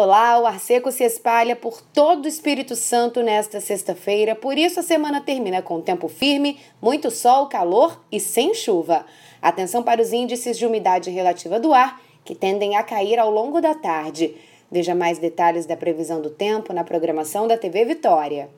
Olá, o ar seco se espalha por todo o Espírito Santo nesta sexta-feira, por isso a semana termina com tempo firme, muito sol, calor e sem chuva. Atenção para os índices de umidade relativa do ar, que tendem a cair ao longo da tarde. Veja mais detalhes da previsão do tempo na programação da TV Vitória.